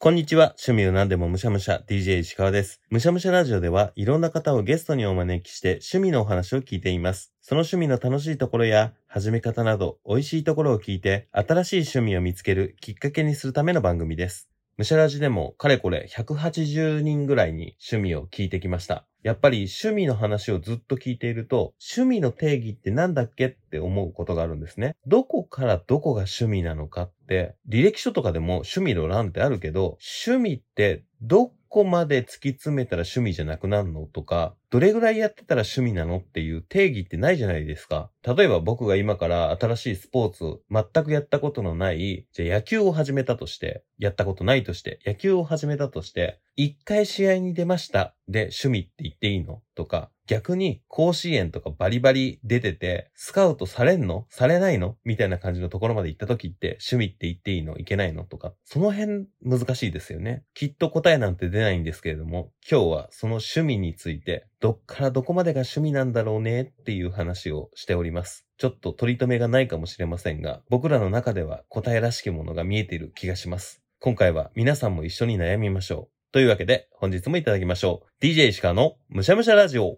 こんにちは。趣味を何でもむしゃむしゃ、DJ 石川です。むしゃむしゃラジオでは、いろんな方をゲストにお招きして、趣味のお話を聞いています。その趣味の楽しいところや、始め方など、美味しいところを聞いて、新しい趣味を見つけるきっかけにするための番組です。むしゃラジでも、かれこれ180人ぐらいに趣味を聞いてきました。やっぱり趣味の話をずっと聞いていると、趣味の定義ってなんだっけって思うことがあるんですね。どこからどこが趣味なのかって、履歴書とかでも趣味の欄ってあるけど、趣味ってどこまで突き詰めたら趣味じゃなくなるのとか、どれぐらいやってたら趣味なのっていう定義ってないじゃないですか。例えば僕が今から新しいスポーツ全くやったことのない、じゃあ野球を始めたとして、やったことないとして、野球を始めたとして、一回試合に出ましたで趣味って言っていいの？とか、逆に甲子園とかバリバリ出てて、スカウトされんの？されないの？みたいな感じのところまで行った時って趣味って言っていいの？いけないの？とか、その辺難しいですよね。きっと答えなんて出ないんですけれども、今日はその趣味について、どっからどこまでが趣味なんだろうね？っていう話をしております。ちょっと取り留めがないかもしれませんが、僕らの中では答えらしきものが見えている気がします。今回は皆さんも一緒に悩みましょう。というわけで、本日もいただきましょう。DJ 石川のむしゃむしゃラジオ。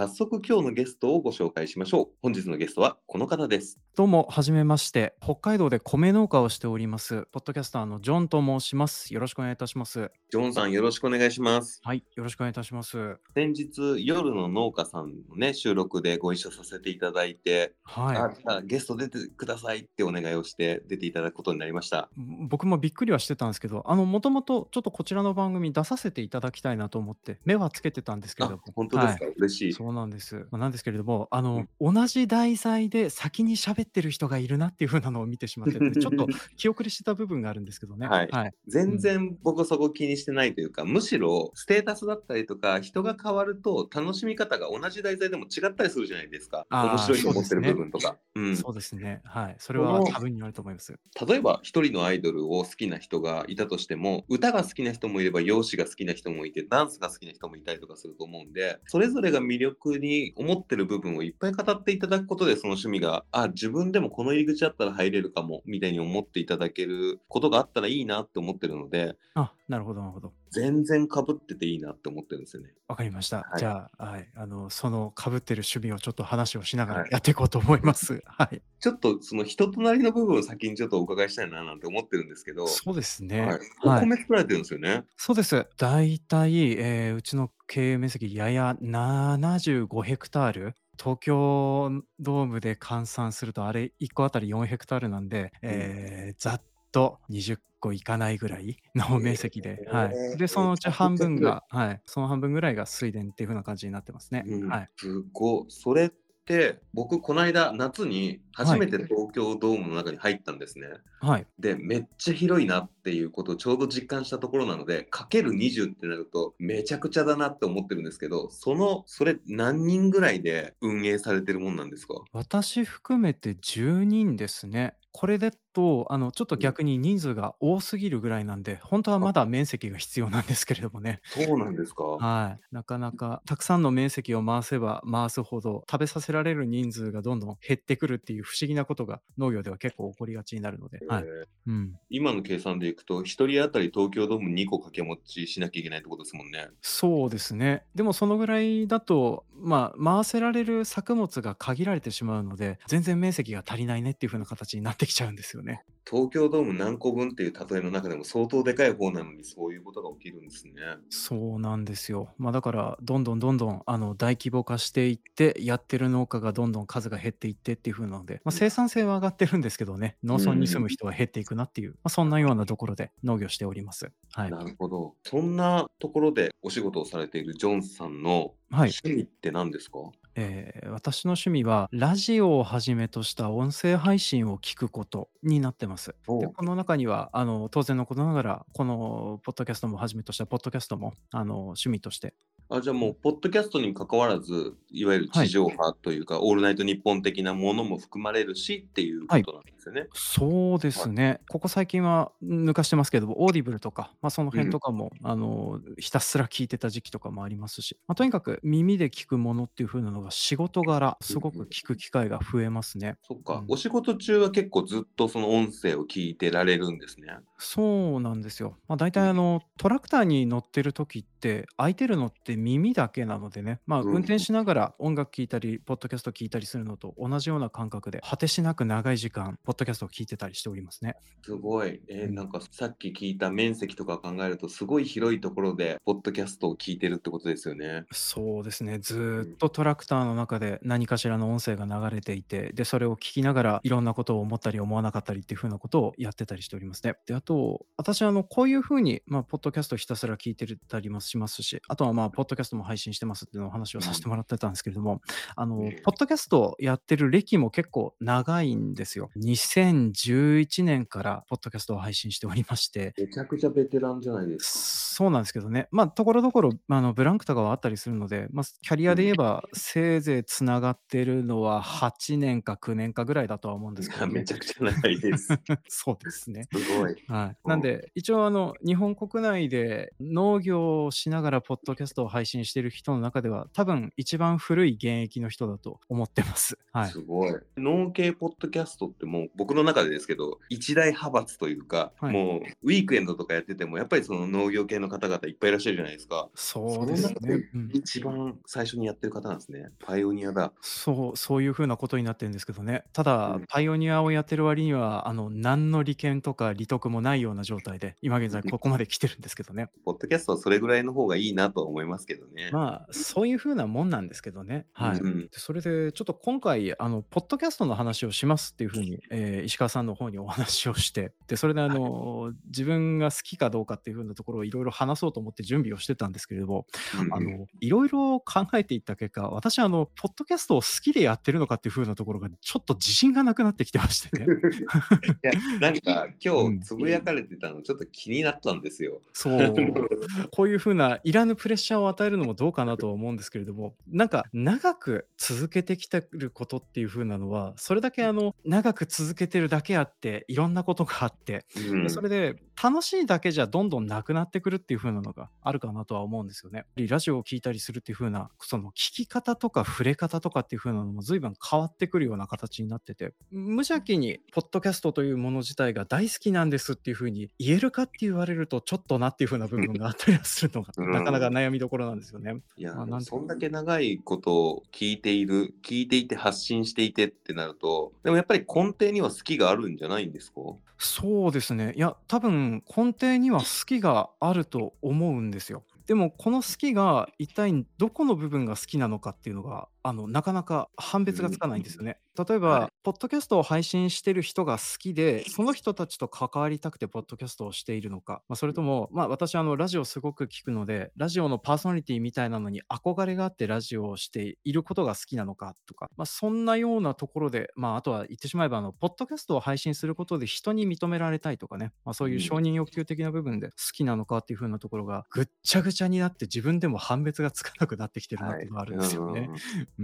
早速今日のゲストをご紹介しましょう。本日のゲストはこの方です。どうも、はじめまして。北海道で米農家をしております、ポッドキャスターのジョンと申します。よろしくお願いいたします。ジョンさんよろしくお願いします。はい、よろしくお願いいたします。先日夜の農家さんのね、収録でご一緒させていただいて、はい。ゲスト出てくださいってお願いをして出ていただくことになりました。僕もびっくりはしてたんですけど、あの、もともとちょっとこちらの番組出させていただきたいなと思って、目はつけてたんですけども。本当ですか、嬉しい。そうなんです。まあ、なんですけれども、あの、同じ題材で先に喋ってる人がいるなっていう風なのを見てしまってて、ちょっと気遅れしてた部分があるんですけどね。はいはい。全然僕そこ気にしてないというか、むしろステータスだったりとか人が変わると楽しみ方が同じ題材でも違ったりするじゃないですか面白いと思ってるそうですね部分とかう,、そうですね。はい。それは多分にあると思います。ん、例えば一人のアイドルを好きな人がいたとしても歌が好きな人もいれば容姿が好きな人もいてダンスが好きな人もいたりとかすると思うんでそれぞれが魅力に思ってる部分をいっぱい語っていただくことでその趣味があ自分でもこの入り口あったら入れるかもみたいに思っていただけることがあったらいいなって思ってるのであ、なるほど、なるほど。全然被ってていいなって思ってるんですよね。わかりました。はいじゃあ、はい、あの、その被ってる趣味をちょっと話をしながはいらやっていこうと思います。はい。ちょっとその人となりの部分を先にちょっとお伺いしたいななんて思ってるんですけど、そうですね。はい、おはい米作られてるんですよね。そうです。大体、えーうちの経営面積やや75ヘクタール。東京ドームで換算するとあれ1個あたり4ヘクタールなんで、えーざっと20個いかないぐらいの面積で、はい。で、そのうち半分が、はい、その半分ぐらいが水田っていう風な感じになってますね。うんはい。すごい。それって僕この間夏に初めて東京ドームの中に入ったんですね。はい。でめっちゃ広いなっていうことをちょうど実感したところなのでかける20ってなるとめちゃくちゃだなって思ってるんですけどそのそれ何人ぐらいで運営されてるもんなんですか？私含めて10人ですね。これだと、あの、ちょっと逆に人数が多すぎるぐらいなんで、本当はまだ面積が必要なんですけれどもね。そうなんですかはい。なかなか、たくさんの面積を回せば回すほど、食べさせられる人数がどんどん減ってくるっていう不思議なことが農業では結構起こりがちになるので。はい。えーうん。今の計算でいくと1人当たり東京ドーム2個掛け持ちしなきゃいけないってことですもんね。そうですね。でもそのぐらいだと、まあ、回せられる作物が限られてしまうので、全然面積が足りないねっていう風な形になってきちゃうんですよね。東京ドーム何個分っていう例えの中でも相当でかい方なのにそういうことが起きるんですね。そうなんですよ。まあだから、どんどんどんどんあの大規模化していって、やってる農家がどんどん数が減っていってっていう風なので、まあ、生産性は上がってるんですけどね、農村に住む人は減っていくなっていう、まあ、そんなようなところで農業しております。はい。なるほど。そんなところでお仕事をされているジョンさんのはい。趣味って何ですか、えー私の趣味は、ラジオをはじめとした音声配信を聞くことになってます。でこの中にはあの当然のことながらこのポッドキャストもはじめとしたポッドキャストもあの趣味としてあじゃあもう、ポッドキャストに関わらず、いわゆる地上波というか、オールナイトニッポン的なものも含まれるしっていうことなんですよね。そうではい。すね。ここ最近は抜かしてますけど、オーディブルとか、ま、そのうん。辺とかも、あの、ひたすら聞いてた時期とかもありますし、ま、とにかく耳で聞くものっていう風なのが仕事柄、うんうすごくん。聞く機会が増えますね。そっか、うん。お仕事中は結構ずっとその音声を聞いてられるんですね。そうなんですよ。ま、大うん。体あの、トラクターに乗ってる時って、空いてるのって耳だけなのでね、まあ。運転しながら音楽聴いたり、ポッドキャスト聞いたりするのと同じような感覚で、果てしなく長い時間、ポッドキャストを聞いてたりしておりますね。すごい。え、うん。なんかさっき聞いた面積とか考えると、すごい広いところでポッドキャストを聞いてるってことですよね。そうですね。うずっん。とトラクターの中で何かしらの音声が流れていて、で、それを聞きながら、いろんなことを思ったり思わなかったりっていう風なことをやってたりしておりますね。で、あと、私あの、こういう風に、ま、ポッドキャストひたすら聞いてるたりもしますし、あとは、まあ、ポッドキャストも配信してますっていうのお話をうん。さしてもらってたんですけれども、あの、ええ。ポッドキャストやってる歴も結構長いんですよ。2011年からポッドキャストを配信しておりましてめちゃくちゃベテランじゃないですか。そうなんですけどね。ま、所々、ま、あの、ブランクとかはあったりするので、ま、キャリアでうん。言えば、せいぜい繋がってるのは8年か9年かぐらいだとは思うんですけどね。めちゃくちゃ長いです。そうですね。すごい。はい。うん。なんで、一応あの、日本国内で農業をしながらポッドキャストを配信してる人の中では、多分一番古い現役の人だと思ってます。はい。すごい。農系ポッドキャストってもう、僕の中でですけど、一大派閥というか、はい。もうウィークエンドとかやってても、やっぱりその農業系の方々いっぱいいらっしゃるじゃないですか。そうですね。一番最初にやってる方なんですね。パイオニアだ。そう、そういう風なことになってるんですけどね。たうだ、ん。パイオニアをやってる割には、あの、何の利権とか利得もないような状態で、今現在ここまで来てるんですけどね。ポッドキャストはそれぐらいの方がいいなとは思いますけどね。まあ、そういう風なもんなんですけどね。はい。で、うん。それでちょっと今回、あの、ポッドキャストの話をしますっていう風に、ええ、石川さんの方にお話をして、で、それであはい。の、自分が好きかどうかっていう風なところを色々話そうと思って準備をしてたんですけれども、うんうん。あの、色々考えていった結果、私あの、ポッドキャストを好きでやってるのかっていう風なところが、ちょっと自信がなくなってきてましてね。いや、なんか 今日うん。つぶやかれてたのちょっと気になったんですよ。そう。こういう風ないらぬプレッシャーを与えるのもどうかなとは思うんですけれども、なんか長く続けてきてることっていう風なのは、それだけあの、長く続けてるだけあって、いろんなことがあって、うん。れで楽しいだけじゃどんどんなくなってくるっていう風なのがあるかなとは思うんですよね。りラジオを聴いたりするっていう風な、その聞き方とか触れ方とかっていう風なのも随分変わってくるような形になってて、無邪気にポッドキャストというもの自体が大好きなんですっていう風に言えるかって言われると、ちょっとなっていう風な部分があったりはするのが、うなかなかん。悩みどころなんですよね。いや、ま、でもなんでそんだけ長いことを聞いている、聞いていて発信していてってなると、でもやっぱり根底には好きがあるんじゃないんですか？そうですね。いや、多分根底には好きがあると思うんですよ。でも、この好きが一体どこの部分が好きなのかっていうのが、あの、なかなか判うん、別がつかないんですよね。例えはい。ば、ポッドキャストを配信してる人が好きで、その人たちと関わりたくてポッドキャストをしているのか、ま、それとも、ま、私あの、ラジオすごく聞くので、ラジオのパーソナリティみたいなのに憧れがあってラジオをしていることが好きなのかとか、ま、そんなようなところで、まあ、あとは言ってしまえばあの、ポッドキャストを配信することで人に認められたいとかね、ま、そういう承うん。認欲求的な部分で好きなのかっていう風なところが、ぐっちゃぐちゃになって自分でも判別がつかなくなってきてるなっはい。ていうのがあるんうんですよね。うんう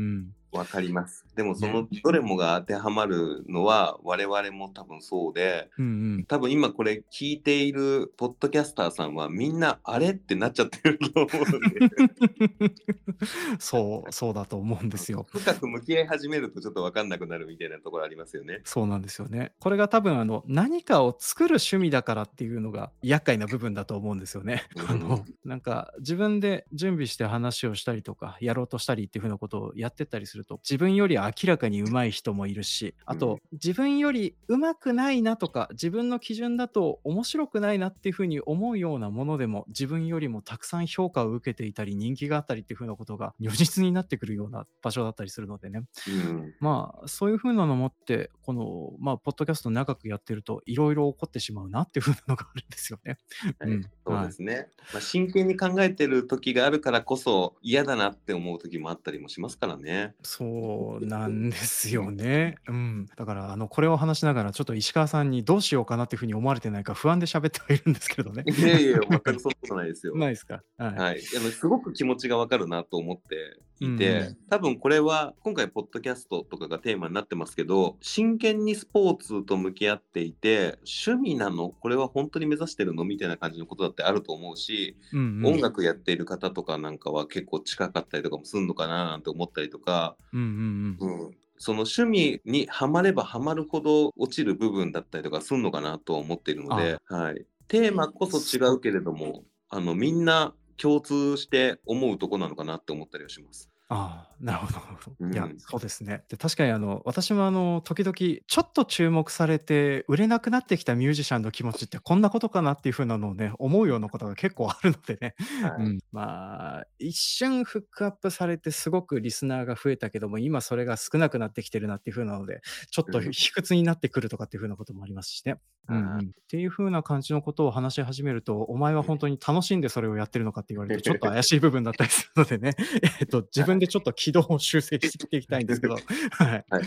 ん。うん。分かります。でもそね。のどれもが当てはまるのは、我々も多分そうで、うんうん。多分今これ聞いているポッドキャスターさんはみんな「あれ？」ってなっちゃってると思うんで。そう、そうだと思うんですよ。深く向き合い始めるとちょっと分かんなくなるみたいなところありますよね。そうなんですよね。これが多分あの、何かを作る趣味だからっていうのが厄介な部分だと思うんですよね。うあの、ん。なんか自分で準備して話をしたりとか、やろうとしたりっていう風なことをやってったりすると、自分より明らかに上手い人もいるし、あうん。と自分より上手くないなとか、自分の基準だと面白くないなっていう風に思うようなものでも、自分よりもたくさん評価を受けていたり、人気があったりっていう風なことが如実になってくるような場所だったりするのでね。うん。まあ、そういう風なのもって、この、ま、ポッドキャスト長くやってると、色々起こってしまうなっていう風なのがあるんですよね。はい、うん、そうはい。ですね。ま、真剣に考えてる時があるからこそ、嫌だなって思う時もあったりもしますからね。そうなんですうん。よね。うん。だからあの、これを話しながらちょっと石川さんにどうしようかなっていう風に思われてないか不安で喋ってはいるんですけどね。いやいや、全くそんなことないですよ。ないですか？はい。はい。あの、すごく気持ちが分かるなと思っていて、多分これは今回ポッドキャストとかがテーマになってますけど真剣にスポーツと向き合っていて趣味なのこれは本当に目指してるのみたいな感じのことだってあると思うし、うんうん。音楽やっている方とかなんかは結構近かったりとかもするのかななんて思ったりとか、うんうんうん。うん、その趣味にはまればはまるほど落ちる部分だったりとかするのかなとは思っているので、はい、テーマこそ違うけれどもあのみんな共通して思うとこなのかなって思ったりはします。ああ、なるほどなるほど。うんいや、そうですね。で、確かにあの、私もあの、時々ちょっと注目されて売れなくなってきたミュージシャンの気持ちってこんなことかなっていう風なのをね、思うようなことが結構あるのでね。はいうん、まあ、一瞬フックアップされてすごくリスナーが増えたけども、今それが少なくなってきてるなっていう風なので、ちょっとうん卑屈になってくるとかっていう風なこともありますしね。うんうん、っていう風な感じのことを話し始めると、お前は本当に楽しんでそれをやってるのかって言われると、ちょっと怪しい部分だったりするのでね、えっと、自分でちょっと軌道を修正していきたいんですけど、はい。はい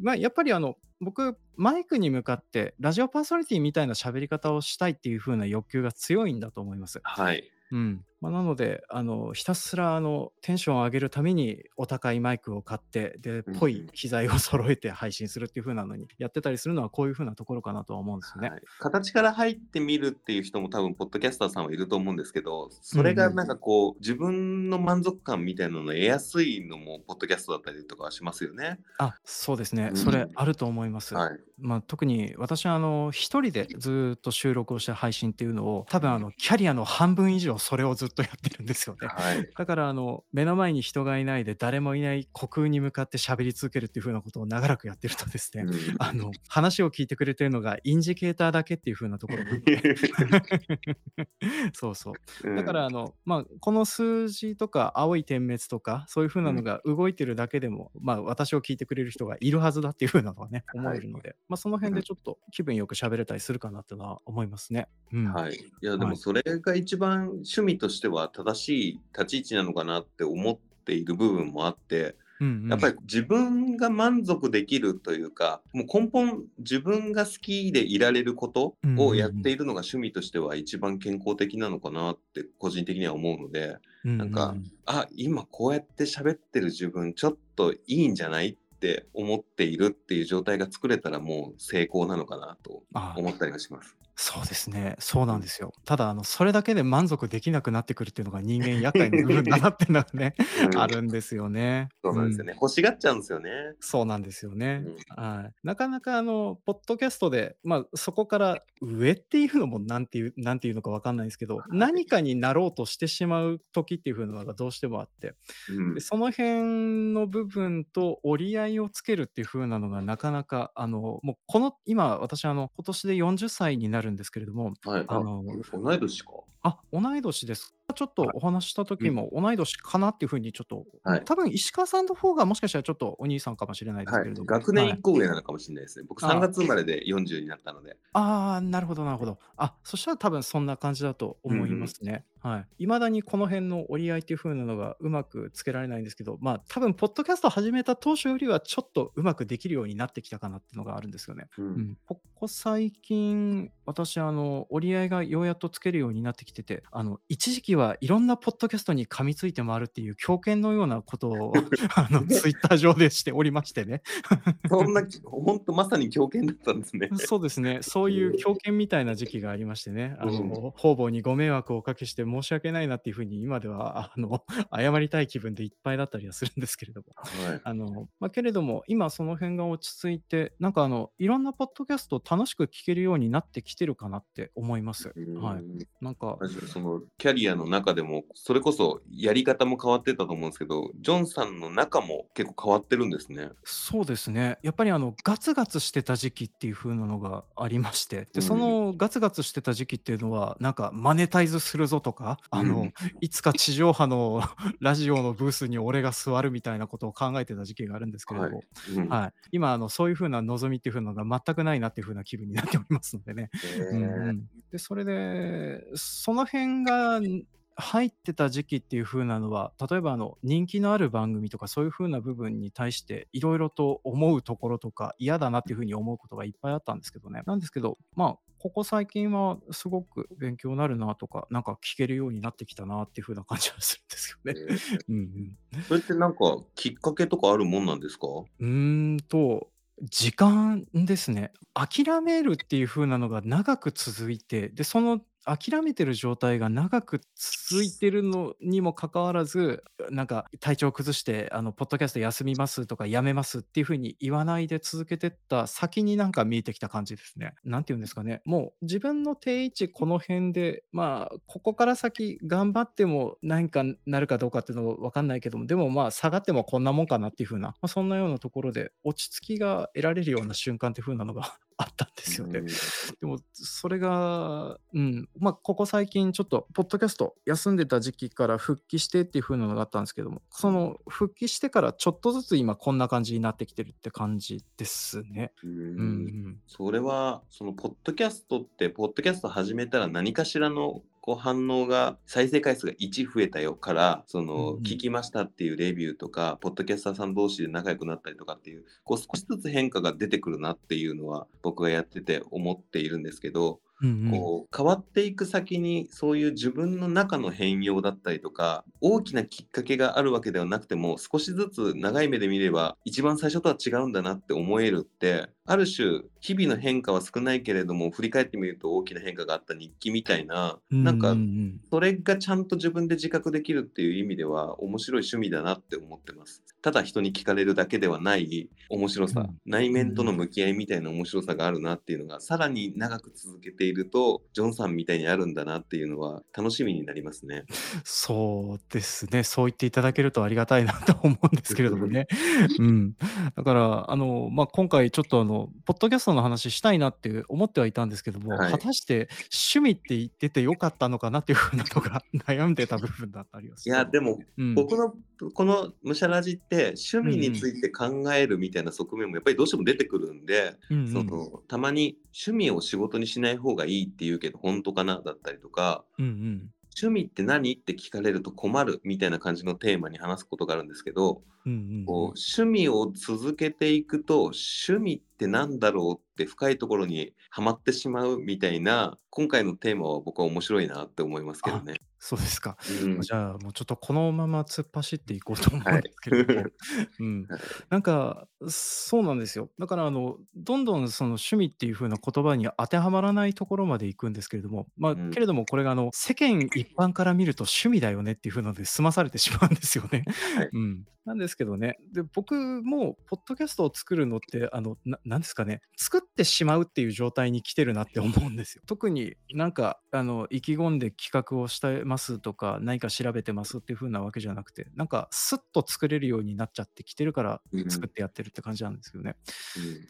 まあ、やっぱりあの、僕、マイクに向かって、ラジオパーソナリティみたいな喋り方をしたいっていう風な欲求が強いんだと思います。はい。うんまあ、なのであのひたすらあのテンションを上げるためにお高いマイクを買ってでうんぽい機材を 揃えて配信するっていう風なのにやってたりするのはこういう風なところかなとは思うんですよね。はい、形から入ってみるっていう人も多分ポッドキャスターさんはいると思うんですけどそれがなんかこう、自分の満足感みたいなのを得やすいのもポッドキャストだったりとかはしますよね。あそうですね、うんそれあると思います。はい、まあ、特に私はあの一人でずーっと収録をして配信っていうのを多分あのキャリアの半分以上それをずっとやってるんですよね。はい、だからあの目の前に人がいないで誰もいない虚空に向かって喋り続けるっていう風なことを長らくやってるとですね、うん。あの話を聞いてくれてるのがインジケーターだけっていう風なところ。が そうそう。だからあの、まあ、この数字とか青い点滅とかそういう風なのが動いてるだけでも、まあ、私を聞いてくれる人がいるはずだっていう風なのはね思えるので、まあ、その辺でちょっと気分よく喋れたりするかなっていうのは思いますね。うん。はい、いやではい。もそれが一番趣味としては正しい立ち位置なのかなって思っている部分もあってうんうん。やっぱり自分が満足できるというかもう根本自分が好きでいられることをやっているのが趣味としては一番健康的なのかなって個人的には思うのでなんかあ今こうやって喋ってる自分ちょっといいんじゃないって思っているっていう状態が作れたらもう成功なのかなとあ思ったりはします。そうですね。そうなんですよ。ただ、あの、それだけで満足できなくなってくるっていうのが人間厄介な部分だなってのがね、うんあるんですよね。そうなんですよね、欲しがっちゃうんですよね。そうなんですよね。うんはい。なかなかあの、ポッドキャストで、まあ、そこから上っていうのもなんていう、なんていうのかわかんないですけど、何かになろうとしてしまう時っていう風なのがどうしてもあって、うんでその辺の部分と折り合いをつけるっていう風なのがなかなか、あの、もうこの、今私あの、今年で40歳になるんですけれども、はい、ああの同い年か。あ、同い年です。ちょっとお話しした時も同い年かなっていうふうにちょっと、はい多分石川さんの方がもしかしたらちょっとお兄さんかもしれないですはいけれども。、学年はい1個上なのかもしれないですね。僕あ3月生まれで40になったので。ああ、なるほど、なるほど。あ、そしたら多分そんな感じだと思いますね。はい。いまだにこの辺の折り合いっていう風なのがうまくつけられないんですけど、まあ多分、ポッドキャスト始めた当初よりはちょっとうまくできるようになってきたかなっていうのがあるんですよね。うんうん、ここ最近、私、あの、折り合いがようやっとつけるようになってきてて、あの、一時期はいろんなポッドキャストに噛みついて回るっていう狂犬のようなことを、あの、ツイッター上でしておりましてね。そんな、本当まさに狂犬だったんですね。そうですね、そういう狂犬みたいな時期がありましてね、あうんの、方々にご迷惑をおかけして申し訳ないなっていうふうに、今では、あの、謝りたい気分でいっぱいだったりはするんですけれども。はい。あの、まあ、けれども、今その辺が落ち着いて、なんかあの、いろんなポッドキャストを楽しく聞けるようになってきてるかなって思います。はい。うんなんか、そのキャリアの中でもそれこそやり方も変わってたと思うんですけどジョンさんの中も結構変わってるんですね。そうですね。やっぱりあの、ガツガツしてた時期っていう風なのがありまして、うんで、そのガツガツしてた時期っていうのは、なんかマネタイズするぞとか、あの、うん。いつか地上波の ラジオのブースに俺が座るみたいなことを考えてた時期があるんですけれども、うん。はい。今、あの、そういう風な望みっていう風なのが全くないなっていう風な気分になっておりますのでね。へー。うんうん。で、それで、その辺が、入ってた時期っていう風なのは、例えばあの人気のある番組とかそういう風な部分に対していろいろと思うところとか嫌だなっていう風に思うことがいっぱいあったんですけどね。なんですけど、まあここ最近はすごく勉強になるなとか、なんか聞けるようになってきたなっていう風な感じはするんですよね。うんうん。それってなんかきっかけとかあるもんなんですか？うーんと、時間ですね。諦めるっていう風なのが長く続いて、で、その諦めてる状態が長く続いてるのにもかかわらず、なんか体調崩してあのポッドキャスト休みますとかやめますっていう風に言わないで続けてった先になんか見えてきた感じですね。なんて言うんですかね、もう自分の定位置この辺で、まあ、ここから先頑張っても何かなるかどうかっていうのは分かんないけども、でもまあ下がってもこんなもんかなっていう風な、まあ、そんなようなところで落ち着きが得られるような瞬間っていう風なのがあったんですよね。うん。でもそれが、うん、まあ、ここ最近ちょっとポッドキャスト休んでた時期から復帰してっていう風なのがあったんですけども、その復帰してからちょっとずつ今こんな感じになってきてるって感じですね。う。ん。それはそのポッドキャストってポッドキャスト始めたら何かしらのこう反応が再生回数が1増えたよからそうんのうん。聞きましたっていうレビューとかポッドキャスターさん同士で仲良くなったりとかっていうこう少しずつ変化が出てくるなっていうのは僕がやってて思っているんですけどうんうん。こう変わっていく先にそういう自分の中の変容だったりとか大きなきっかけがあるわけではなくても少しずつ長い目で見れば一番最初とは違うんだなって思えるってある種日々の変化は少ないけれども振り返ってみると大きな変化があった日記みたいなうんなんか。それがちゃんと自分で自覚できるっていう意味では面白い趣味だなって思ってます。ただ人に聞かれるだけではない面白さ、うん。内うん面とのうん。向き合いみたいな面白さがあるなっていうのがさらに長く続けているとジョンさんみたいにあるんだなっていうのは楽しみになりますね。そうですね。そう言っていただけるとありがたいなと思うんですけれどもね。うん。だからあの、ま、今回ちょっとあのポッドキャストの話したいなって思ってはいたんですけども、はい。果たして趣味って言ってて良かったのかなっていう風なのが 悩んでた部分だったりはい。やでもうん。僕のこのむしゃらじって趣。味について考えるみたいな側面もやっぱりどうしても出てくるんで、そうんうん。のたまに趣味を仕事にしない方がいいって言うけど本当かなだったりとかうんうん。趣味って何？って聞かれると困るみたいな感じのテーマに話すことがあるんですけど、うんうんこううん。趣味を続けていくと趣味って何だろうって深いところにはまってしまうみたいな今回のテーマは僕は面白いなって思いますけどあ、ね。そうですか。うん。じゃあもうちょっとこのまま突っ走っていこうと思うはい。んですけれども、うん。はい。なんか、そうなんですよ。だからあの、どんどんその趣味っていう風な言葉に当てはまらないところまで行くんですけれども、まあ、うん。けれどもこれがあの、世間一般から見ると趣味だよねっていう風なので済まされてしまうんですよね。はい。うん。なんですけどね、で、僕もポッドキャストを作るのって、あの、ななんですかね、作ってしまうっていう状態に来てるなって思うんですよ。特になんか、あの、意気込んで企画をしてますとか、何か調べてますっていう風なわけじゃなくて、なんかスッと作れるようになっちゃってきてるから、うん。作ってやってるって感じなんですけどね。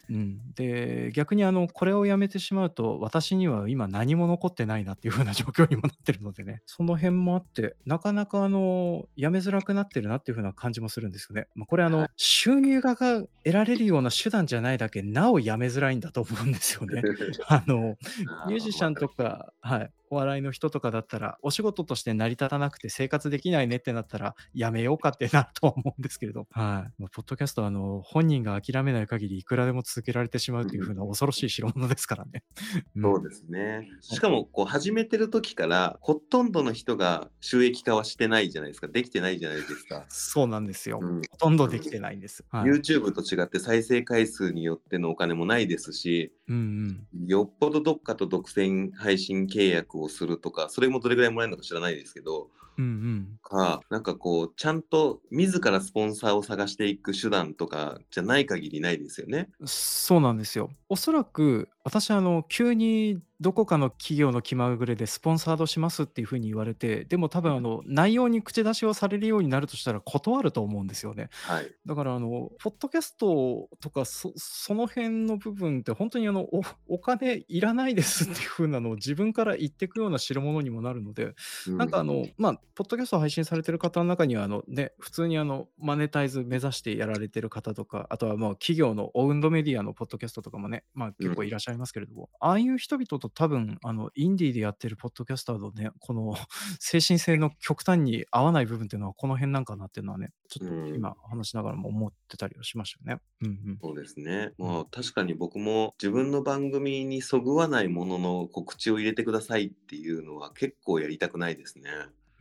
うん。うん。で、逆にあの、これをやめてしまうと、私には今何も残ってないなっていう風な状況にもなってるのでね、その辺もあって、なかなかあの、やめづらくなってるなっていう風な感じもするんですよね。ま、これあの、はい。収入がが得られるような手段じゃないだけ、なおやめづらいんだと思うんですよね。あの、ああ、ミュージシャン。とかはい、お笑いの人とかだったら、お仕事として成り立たなくて生活できないねってなったら、やめようかってなるとは思うんですけれど、はい。ま、ポッドキャストはあの、本人が諦めない限りいくらでも続けられてしまうという風な恐ろしい代物ですからね。うん。そうですね。はい。しかもこう始めてる時から、ほとんどの人が収益化はしてないじゃないですか。できてないじゃないですか。そうなんですよ。うん。ほとんどうん。できてないんです。はい。YouTube と違って再生回数によってのお金もないですし、うんうん。よっぽどどっかと独占配信契約ををするとか、それもどれぐらいもらえるのか知らないですけど、うんうん。か、なんかこう、ちゃんと自らスポンサーを探していく手段とかじゃない限りないですよね。そうなんですよ。おそらく、私あの、急にどこかの企業の気まぐれでスポンサードしますっていう風に言われて、でも多分あの、内容に口出しをされるようになるとしたら断ると思うんですよね。はい。だからあの、ポッドキャストとか、そその辺の部分ってほんとにあの、おお金いらないですっていう風なのを自分から言ってくような代物にもなるので、うん。なんかあの、ま、ポッドキャストを配信されてる方の中には、あのね、普通にあのマネタイズ目指してやられてる方とか、あとはもう企業のオウンドメディアのポッドキャストとかもね、まあ結構いらっしゃいますけれども、ああいう人々と多分、あの、インディーでやってるポッドキャスターのね、この 精神性の極端に合わない部分っていうのはこの辺なんかなっていうのはね、ちょっと今話しながらも思ってたりはしましたよね。うんうん。そうですね。まあ確かに僕も自分の番組にそぐわないものの告知を入れてくださいっていうのは結構やりたくないですね。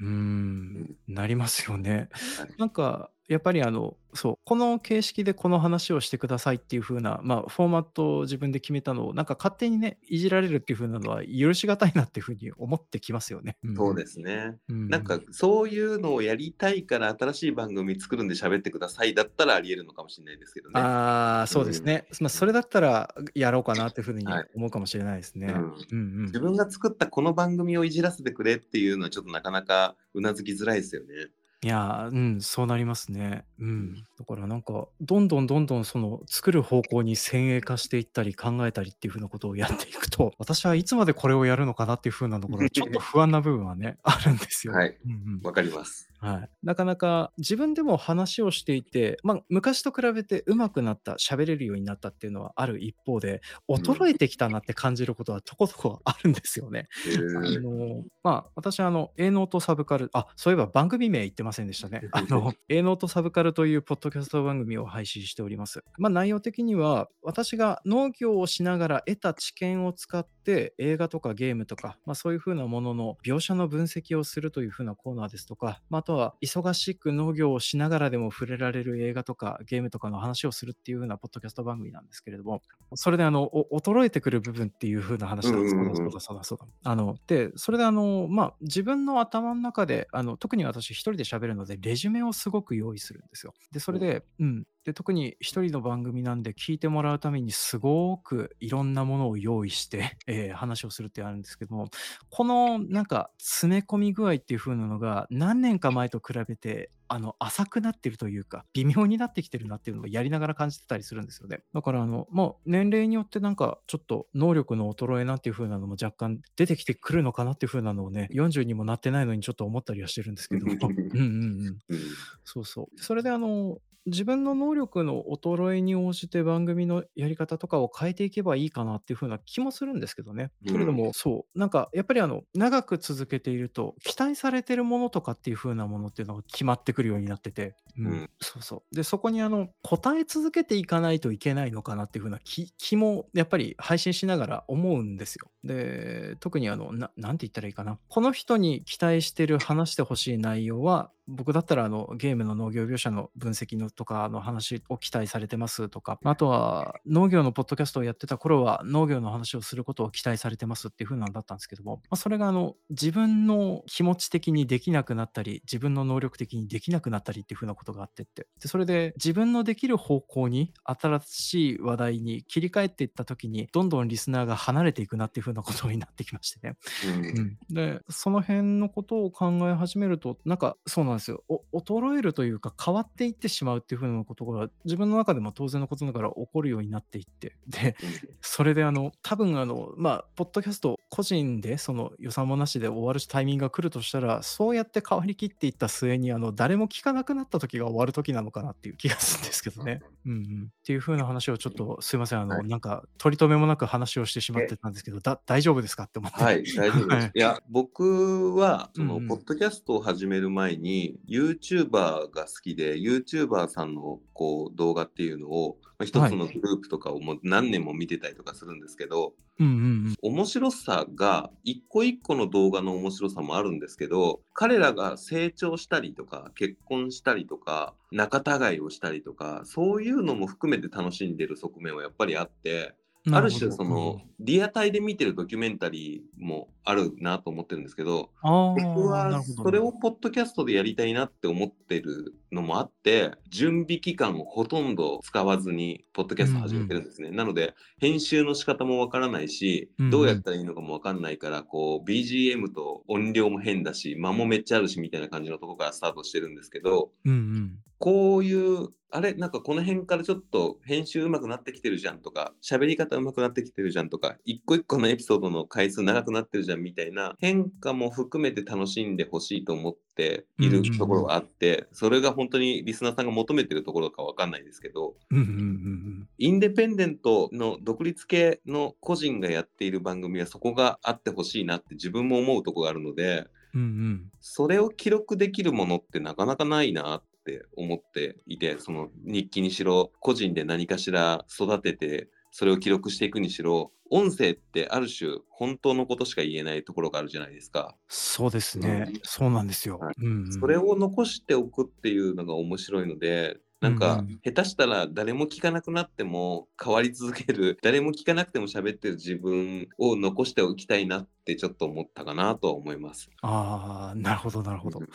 うーん、なりますよね。はい。なんか、やっぱりあの、そう、この形式でこの話をしてくださいっていう風な、まあ、フォーマットを自分で決めたのを、なんか勝手にね、いじられるっていう風なのは許しがたいなっていう風に思ってきますよね。うんそうですね。うんなんかそういうのをやりたいから新しい番組作るんで喋ってくださいだったらありえるのかもしれないですけどね。ああ、そうですね。まあ、それだったらやろうかなっていう風に はい思うかもしれないですね。うんうんうん自分が作ったこの番組をいじらせてくれっていうのはちょっとなかなかうなずきづらいですよね。いやー、うん、そうなりますね。うん。だからなんか、どんどんどんどんその作る方向に先鋭化していったり考えたりっていう風なことをやっていくと、私はいつまでこれをやるのかなっていう風なところがちょっと不安な部分はね、あるんですよ。はい。うんうんわかります。はい、なかなか自分でも話をしていて、まあ、昔と比べて上手くなった喋れるようになったっていうのはある一方で衰えてきたなって感じることはとことこあるんですよね。あのまあ、私はあの、営農とサブカル、あ、そういえば番組名言ってませんでしたね。あの、営農とサブカルというポッドキャスト番組を配信しております。まあ、内容的には、私が農業をしながら得た知見を使って、映画とかゲームとか、まあ、そういうふうなものの描写の分析をするというふうなコーナーですとか、まあ、あとは忙しく農業をしながらでも触れられる映画とかゲームとかの話をするっていうふうなポッドキャスト番組なんですけれども、それであの、お衰えてくる部分っていう風な話なんです。そうだそうだそうだそうだ。あの、で、それであの、まあ、自分の頭の中で、あの、特に私一人で喋るので、レジュメをすごく用意するんですよ。で、それで、うん。で、特に一人の番組なんで聞いてもらうためにすごくいろんなものを用意して、えー話をするってあるんですけども、このなんか詰め込み具合っていう風なのが何年か前と比べてあの浅くなってるというか微妙になってきてるなっていうのをやりながら感じてたりするんですよね。だからあのもう年齢によってなんかちょっと能力の衰えなんていう風なのも若干出てきてくるのかなっていう風なのをね40にもなってないのにちょっと思ったりはしてるんですけどうんうん。うんそうそう。それであの、自分の能力の衰えに応じて番組のやり方とかを変えていけばいいかなっていう風な気もするんですけどね。けれども、そう、なんかやっぱりあの、長く続けていると、期待されてるものとかっていう風なものっていうのが決まってくるようになってて、うんうんそうそう。で、そこにあの、答え続けていかないといけないのかなっていう風な気気も、やっぱり配信しながら思うんですよ。で、特にあの、ななんて言ったらいいかな。この人に期待してる話してほしい内容は、僕だったらあのゲームの農業描写の分析のとかの話を期待されてますとか、あとは農業のポッドキャストをやってた頃は農業の話をすることを期待されてますっていう風なんだったんですけども、まあ、それがあの自分の気持ち的にできなくなったり、自分の能力的にできなくなったりっていう風なことがあってって、でそれで自分のできる方向に新しい話題に切り替えていった時に、どんどんリスナーが離れていくなっていう風なことになってきましてね。うん。でその辺のことを考え始めるとなんかそうなんですよ。お衰えるというか変わっていってしまうっていうふうなことが自分の中でも当然のことながら起こるようになっていって。でそれであの多分あのまあポッドキャスト個人でその予算もなしで終わるタイミングが来るとしたらそうやって変わりきっていった末にあの誰も聞かなくなった時が終わる時なのかなっていう気がするんですけどね。うんうん、っていうふうな話をちょっとすいませんあの、はい。なんか取り留めもなく話をしてしまってたんですけどだ大丈夫ですかって思って。はい、大丈夫です。はい。いや、僕は、その、ポッドキャストを始める前に、YouTuber が好きで、YouTuber さんの、こう、動画っていうのを、まあ、一つのグループとかをもう何年も見てたりとかするんですけど、うんうんうん。面白さが、一個一個の動画の面白さもあるんですけど、彼らが成長したりとか、結婚したりとか、仲違いをしたりとか、そういうのも含めて楽しんでる側面はやっぱりあって、ある種そのリアタイで見てるドキュメンタリーもあるなと思ってるんですけどあ僕はそれをポッドキャストでやりたいなって思ってるのもあって準備期間をほとんど使わずにポッドキャスト始めてるんですね、なので編集の仕方もわからないしうん。うんどうやったらいいのかもわかんないからこう BGM と音量も変だし間もめっちゃあるしみたいな感じのとこからスタートしてるんですけどうんうん。こういうあれなんかこの辺からちょっと編集上手くなってきてるじゃんとか喋り方上手くなってきてるじゃんとか一個一個のエピソードの回数長くなってるじゃんみたいな変化も含めて楽しんでほしいと思っているところがあって、それが本当にリスナーさんが求めてるところかわかんないですけど。うんうんうんインデペンデントの独立系の個人がやっている番組はそこがあってほしいなって自分も思うところがあるのでうんうん。それを記録できるものってなかなかないなって思っていてその日記にしろ個人で何かしら育ててそれを記録していくにしろ音声ってある種本当のことしか言えないところがあるじゃないですか。そうですね、うんそうなんですよ。はいうんうんそれを残しておくっていうのが面白いのでなんか下手したら誰も聞かなくなっても変わり続ける 誰も聞かなくても喋ってる自分を残しておきたいなってちょっと思ったかなとは思います。ああ、なるほどなるほど。うん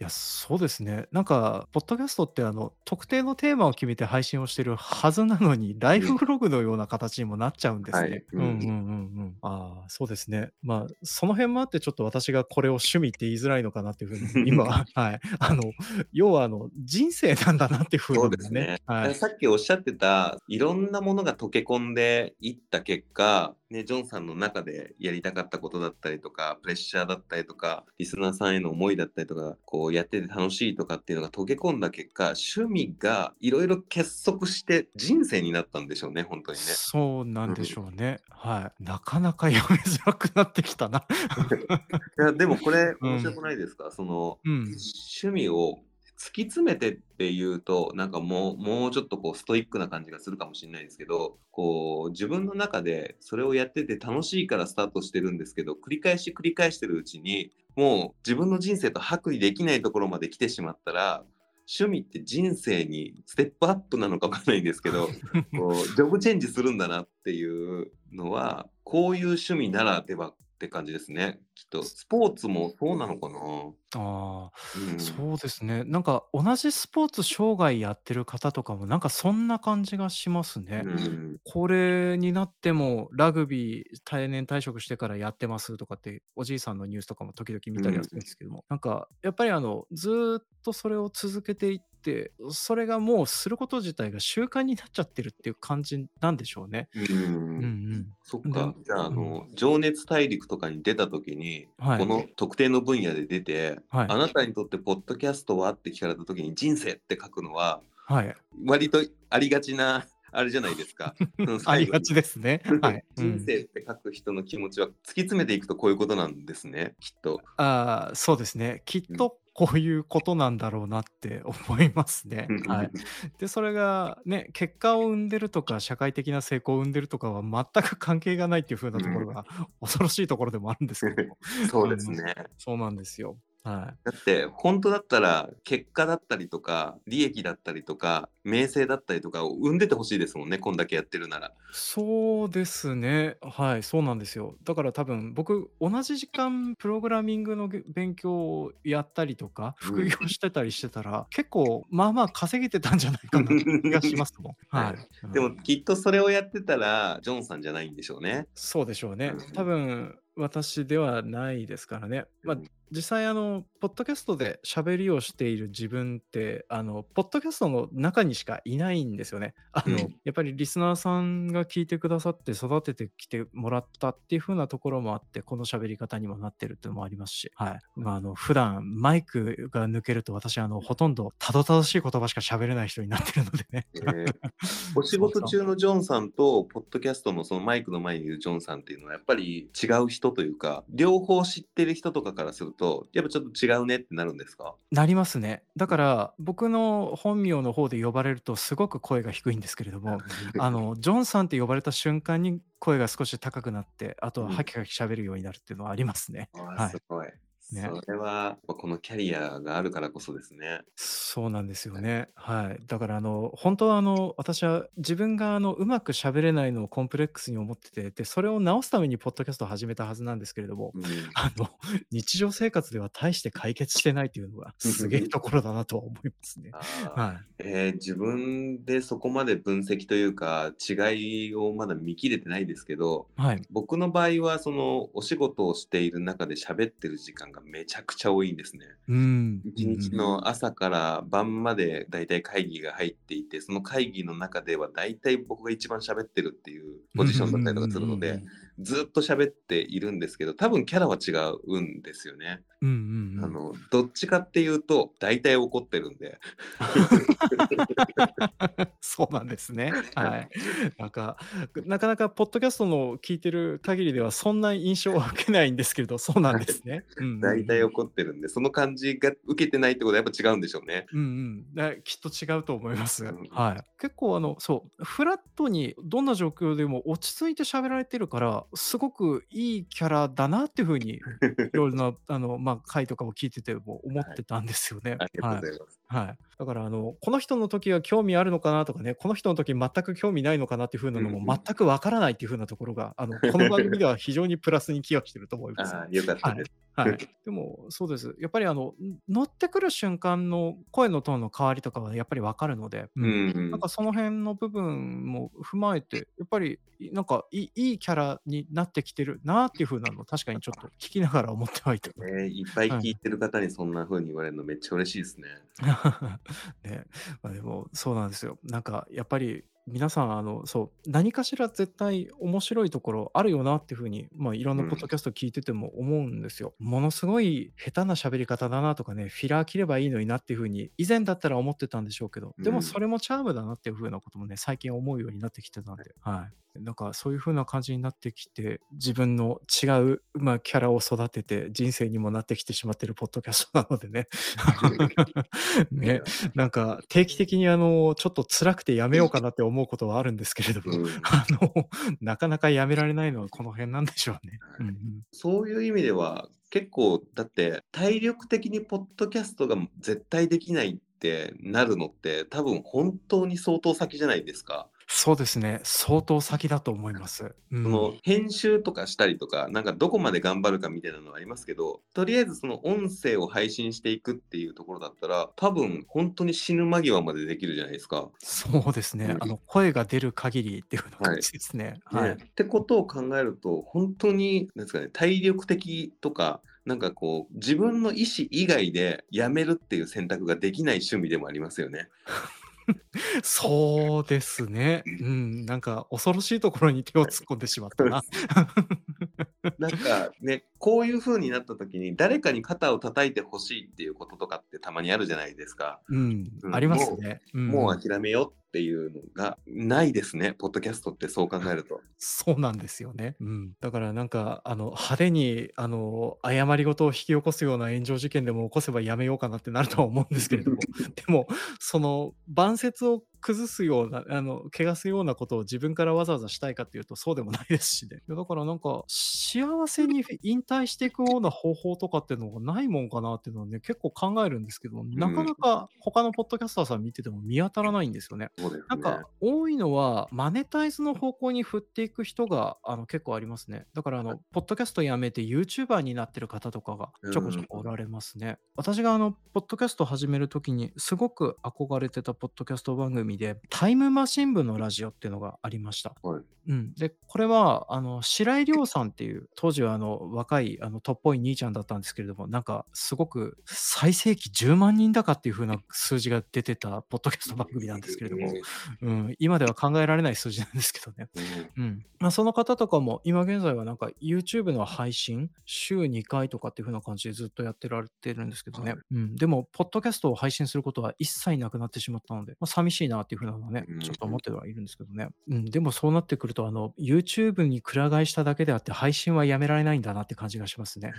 いや、そうですね。なんか、ポッドキャストって、あの、特定のテーマを決めて配信をしてるはずなのに、ライフブログのような形にもなっちゃうんですはいね。ううんんうんうんうん。ああ、そうですね。まあ、その辺もあって、ちょっと私がこれを趣味って言いづらいのかなっていうふうに、今、はい。あの、要は、あの、人生なんだなっていうふうそうですね。はい。さっきおっしゃってたいろんなものが溶け込んでいった結果、ね、ジョンさんの中でやりたかったことだったりとかプレッシャーだったりとかリスナーさんへの思いだったりとかこうやってて楽しいとかっていうのが溶け込んだ結果趣味がいろいろ結束して人生になったんでしょうね本当にね。そうなんでしょうね。はい。なかなかやめづらくなってきたな。いやでもこれうん面白くないですか、そのうん。趣味を突き詰めてっていうとなんかもうもうちょっとこうストイックな感じがするかもしれないですけどこう自分の中でそれをやってて楽しいからスタートしてるんですけど繰り返し繰り返してるうちにもう自分の人生と剥離できないところまで来てしまったら趣味って人生にステップアップなのかわかんないんですけど こうジョブチェンジするんだなっていうのはこういう趣味ならではって感じですねきっとスポーツもそうなのかな、ああ。うん、そうですね。なんか同じスポーツ生涯やってる方とかもなんかそんな感じがしますね。うんこれになってもラグビー定年退職してからやってますとかっておじいさんのニュースとかも時々見たりはするんですけども、なんかやっぱりあのずーっとそれを続けていってそれがもうすること自体が習慣になっちゃってるっていう感じなんでしょうね。うんうんうん。そっかで。じゃあ、あの、情熱大陸とかに出た時に、はいこの特定の分野で出て、はいあなたにとってポッドキャストはって聞かれた時に人生って書くのは、はい。割とありがちな、あれじゃないですか。ありがちですね。はい。うん人生って書く人の気持ちは突き詰めていくとこういうことなんですね、きっと。ああ、そうですね。きっとこういうことなんだろうなって思いますね。はい。で、それがね、結果を生んでるとか、社会的な成功を生んでるとかは全く関係がないっていう風なところが恐ろしいところでもあるんですけども。そうですね。そうなんですよ。はい。だって本当だったら結果だったりとか利益だったりとか名声だったりとかを生んでてほしいですもんねこんだけやってるなら。そうですね。はい、そうなんですよ。だから多分僕、同じ時間プログラミングのげ勉強をやったりとか、うん副業してたりしてたら、結構まあまあ稼げてたんじゃないかな気がしますもん。はいうんもきっとそれをやってたらジョンさんじゃないんでしょうね。そうでしょうねうん。多分私ではないですからね。まあうん実際あのポッドキャストで喋りをしている自分ってあのポッドキャストの中にしかいないんですよね。あの、うんやっぱりリスナーさんが聞いてくださって育ててきてもらったっていう風なところもあってこの喋り方にもなってるっていうのもありますし、はい。まああの普段マイクが抜けると私あのほとんどたどたどしい言葉しか喋れない人になってるのでね。えーお仕事中のジョンさんとポッドキャストのそのマイクの前にいるジョンさんっていうのはやっぱり違う人というか両方知ってる人とかからするとやっぱちょっと違うねってなるんですか？なりますね。だから僕の本名の方で呼ばれるとすごく声が低いんですけれども、あの ジョンさんって呼ばれた瞬間に声が少し高くなって、あとはうんハキハキ喋るようになるっていうのはありますね。あはいーすごい。ねそれはこのキャリアがあるからこそですね。そうなんですよね。はい。だからあの本当はあの私は自分があのうまく喋れないのをコンプレックスに思ってて、でそれを直すためにポッドキャストを始めたはずなんですけれども、うん あの日常生活では大して解決してないっていうのがすげえところだなとは思いますね。はい。えー自分でそこまで分析というか違いをまだ見切れてないですけどはい。僕の場合はそのお仕事をしている中で喋ってる時間間がめちゃくちゃ多いんですね。うん。一日の朝から晩までだいたい会議が入っていて、その会議の中ではだいたい僕が一番喋ってるっていうポジションだったりとかするので、ずっと喋っているんですけど、多分キャラは違うんですよね。うんうんうん。あの、どっちかっていうと、大体怒ってるんで。そうなんですね。はい。なんか、なかなかポッドキャストの聞いてる限りではそんな印象は受けないんですけれど、そうなんですね。うんうんうん大体怒ってるんで、その感じが受けてないってことはやっぱ違うんでしょうね。うんうん、だきっと違うと思います。うんはい。結構あのそうフラットにどんな状況でも落ち着いて喋られてるからすごくいいキャラだなっていうふうに いろいろなあのまあ回とかを聞いてても思ってたんですよね。ありがとうはいございます。はい。だからあのこの人の時は興味あるのかなとかねこの人の時全く興味ないのかなっていうふうなのも全くわからないっていうふうなところがあの この番組では非常にプラスに寄与してると思います。あかったです。はい、でもそうですやっぱりあのん乗ってくる瞬間の声のトーンの変わりとかはやっぱり分かるので、ううんん、うんなんかその辺の部分も踏まえてやっぱりいなんかいいいいキャラになってきてるなっていう風なのを確かにちょっと聞きながら思ってはいた。ねいっぱい聞いてる方にそんな風に言われるのめっちゃ嬉しいですね。ね。まあ、でもそうなんですよ。なんかやっぱり皆さんあのそう何かしら絶対面白いところあるよなっていうふうに、まあ、いろんなうん。ポッドキャスト聞いてても思うんですよ。ものすごい下手な喋り方だなとかねフィラー切ればいいのになっていうふうに以前だったら思ってたんでしょうけどでうん。もそれもチャームだなっていうふうなこともね最近思うようになってきてたんで、はい、なんかそういうふうな感じになってきて自分の違う、まあ、キャラを育てて人生にもなってきてしまってるポッドキャストなのでね。ねなんか定期的にあのちょっと辛くてやめようかなって思うことはあるんですけれども、うんあのなかなかやめられないのはこの辺なんでしょうね。うんうんそういう意味では結構だって体力的にポッドキャストが絶対できないってなるのって多分本当に相当先じゃないですか。そうですね相当先だと思います。うんその編集とかしたりとかなんかどこまで頑張るかみたいなのはありますけどとりあえずその音声を配信していくっていうところだったら多分本当に死ぬ間際までできるじゃないですか。そうですね、うんあの声が出る限りっていうような感じですね。はいねってことを考えると本当になんですか、ね、体力的とかなんかこう自分の意思以外でやめるっていう選択ができない趣味でもありますよね。そうですね、うん、なんか恐ろしいところに手を突っ込んでしまったな。なんかねこういう風になった時に誰かに肩を叩いてほしいっていうこととかってたまにあるじゃないですか。うんう、んありますね。んもう諦めようっていうのがないですね、ポッドキャストってそう考えると。そうなんですよね。うん、だからなんかあの派手にあの誤り事を引き起こすような炎上事件でも起こせばやめようかなってなるとは思うんですけれども でもその晩節を崩すような あの汚すようなことを自分からわざわざしたいかっていうとそうでもないですしねだからなんか幸せに引退していくような方法とかっていうのがないもんかなっていうのはね結構考えるんですけどなかなか他のポッドキャスターさん見てても見当たらないんですよね。そうですね。なんか多いのはマネタイズの方向に振っていく人があの結構ありますね。だからあの、ポッドキャストやめて YouTuber になってる方とかがちょこちょこおられますね。私があの、ポッドキャスト始めるときにすごく憧れてたポッドキャスト番組でタイムマシン部のラジオっていうのがありました。はい。うん、でこれはあの白井亮さんっていう当時はあの若いあのトップっぽい兄ちゃんだったんですけれどもなんかすごく最盛期10万人だかっていう風な数字が出てたポッドキャスト番組なんですけれども、うん、今では考えられない数字なんですけどね、うん。うん。まあ、その方とかも今現在はなんか YouTube の配信週2回とかっていう風な感じでずっとやってられてるんですけどね、はい。うん、でもポッドキャストを配信することは一切なくなってしまったので、まあ、寂しいなっていう風なのはねうんちょっと思ってはいるんですけどね、うん、でもそうなってくるとあの YouTube にくら替えしただけであって配信はやめられないんだなって感じがしますね。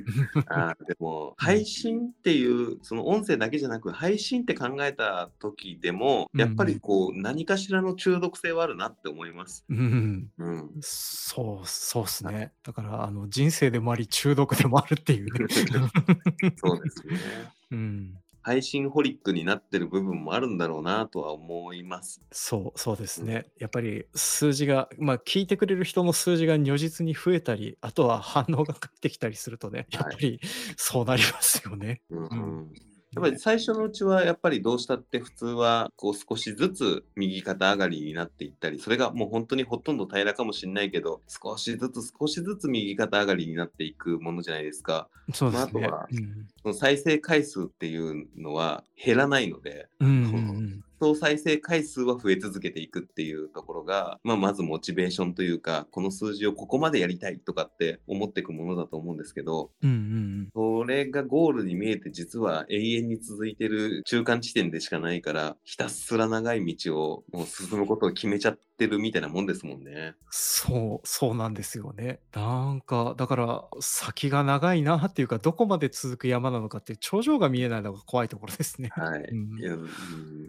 あーでも配信っていうその音声だけじゃなく配信って考えた時でもやっぱりこう何かしらの中毒性はあるなって思います。うんうん、そう、そうですね。だから、あの、人生でもあり、中毒でもあるっていうね。そうですね。うん。配信ホリックになってる部分もあるんだろうなとは思います。そう、そうですね。やっぱり数字が、まあ、聞いてくれる人の数字が如実に増えたり、あとは反応が返ってきたりするとね、やっぱりそうなりますよね。うんうんやっぱり最初のうちはやっぱりどうしたって普通はこう少しずつ右肩上がりになっていったりそれがもう本当にほとんど平らかもしれないけど少しずつ少しずつ右肩上がりになっていくものじゃないですか。そうですね。まああとはうんその再生回数っていうのは減らないので、うんうんうん総再生回数は増え続けていくっていうところが、まあ、まずモチベーションというかこの数字をここまでやりたいとかって思っていくものだと思うんですけどうんうんそれがゴールに見えて実は永遠に続いてる中間地点でしかないからひたすら長い道をもう進むことを決めちゃってるみたいなもんですもんね。そう、そうなんですよね。なんか、だから先が長いなっていうか、どこまで続く山なのかって頂上が見えないのが怖いところですね。はい。うんいやうん、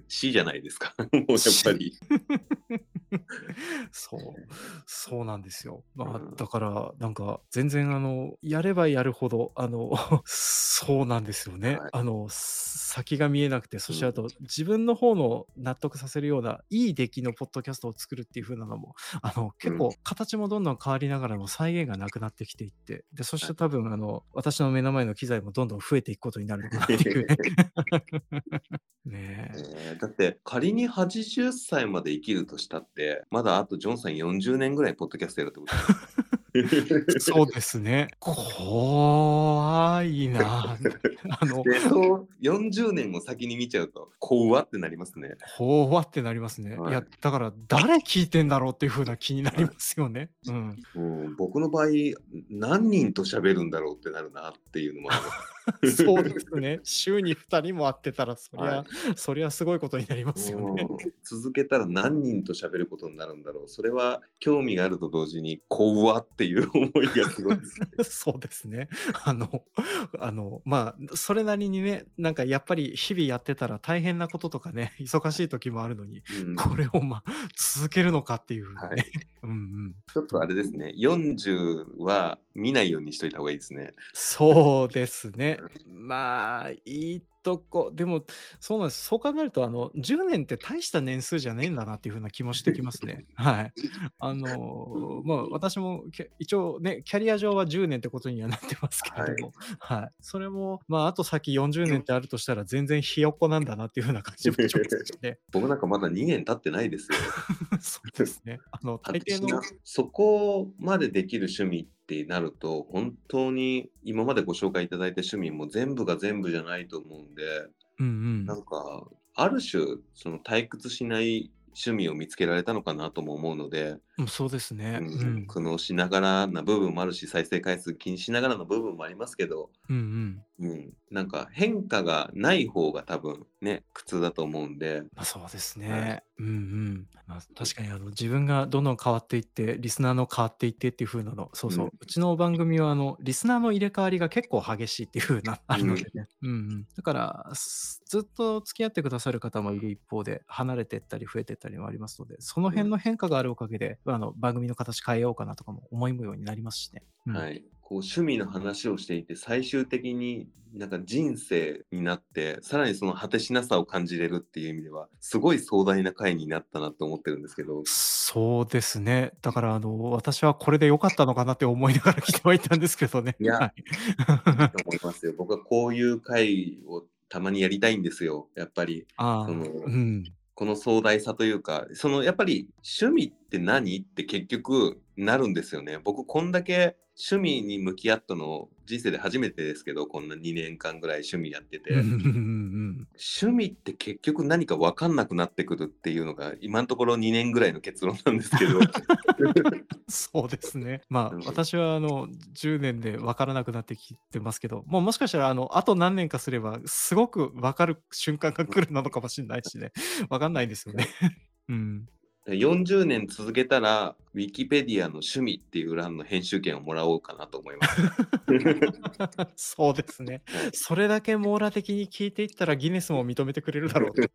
死じゃないですか。もうやっぱり。そう、そうなんですよ。まあ、うんだから、なんか、全然、あの、やればやるほど、あの、そうなんですよね。はいあの、先が見えなくて、そしてうんあと、自分の方の納得させるような、いい出来のポッドキャストを作るっていう風なのも、あの、結構、形もどんどん変わりながらも再現がなくなってきていって、で、そして多分、あの、私の目の前の機材もどんどん増えていくことになるのかなっていうね。ねえ。えーだって仮に80歳まで生きるとしたってまだあとジョンさん40年ぐらいポッドキャストやるってこと そうですね。怖いな。あの、でそう40年を先に見ちゃうと怖ってなりますね。怖ってなりますね。はいいや、だから誰聞いてんだろうっていう風な気になりますよね。うん。うん、僕の場合何人と喋るんだろうってなるなっていうのもある そうですね。週に2人も会ってたら、そりゃ、はいそりゃすごいことになりますよね。うん続けたら何人と喋ることになるんだろうそれは興味があると同時に怖っていう思いがすごいですね。そうですね。あの、あの、まあ、それなりにね、なんかやっぱり日々やってたら大変なこととかね、忙しい時もあるのに、うんこれをまあ、続けるのかっていうね。はい うんうん。ちょっとあれですね40は見ないようにしといた方がいいですね。そうですね。まあ、いいとこ、でも、そうなんです。そう考えると、あの、10年って大した年数じゃねえんだなっていう風な気もしてきますね。はい。あの、まあ、私もけ一応ね、キャリア上は10年ってことにはなってますけれども、はい。それも、まあ、あと先40年ってあるとしたら、全然ひよっこなんだなっていう風な感じもしますしね。僕なんかまだ2年経ってないですよ。そうですね。あの、大抵の、そこまでできる趣味ってなると本当に今までご紹介いただいた趣味も全部が全部じゃないと思うんでうんうん。なんかある種その退屈しない趣味を見つけられたのかなとも思うので、うんそうですね。ううんん。苦悩しながらな部分もあるし再生回数気にしながらの部分もありますけど、うんうん。うん、なんか変化がない方が多分ね苦痛だと思うんで、まあ、そうですはね。うんうん。まあ、確かにあの自分がどんどん変わっていって、リスナーの変わっていってっていう風なの、そうそう。ううんちの番組はあのリスナーの入れ替わりが結構激しいっていう風な、あるのでね。うんうん。だから、すずっと付き合ってくださる方もいる一方で、離れてったり増えてったりもありますので、その辺の変化があるおかげで、あの番組の形変えようかなとかも思いもようになりますしね。うんはい、こう趣味の話をしていて最終的になんか人生になってさらにその果てしなさを感じれるっていう意味ではすごい壮大な回になったなと思ってるんですけどそうですね。だから、あの、私はこれで良かったのかなって思いながら来てはいたんですけどね。いやはいと思いますよ僕はこういう回をたまにやりたいんですよやっぱり ああ、そのうん。この壮大さというかそのやっぱり趣味って何？って結局なるんですよね。僕こんだけ趣味に向き合ったの人生で初めてですけどこんな2年間ぐらい趣味やってて。趣味って結局何か分かんなくなってくるっていうのが今のところ2年ぐらいの結論なんですけどそうですね。まあ、うん私はあの10年で分からなくなってきてますけど、もうもしかしたらあのあと何年かすれば、すごく分かる瞬間が来るなのかもしれないしね、分かんないですよね。うん、40年続けたらウィキペディアの趣味っていう欄の編集権をもらおうかなと思います。そうですね。はいそれだけ網羅的に聞いていったらギネスも認めてくれるだろうと。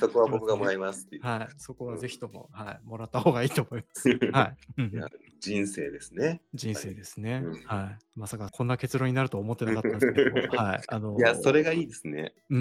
そこは僕がもらいますっていうはい、そこはぜひとも、はい、もらった方がいいと思います。はい、人生ですね。人生ですね、うんはい。まさかこんな結論になると思ってなかったんですけども、はい。あのいやそれがいいですね。うんう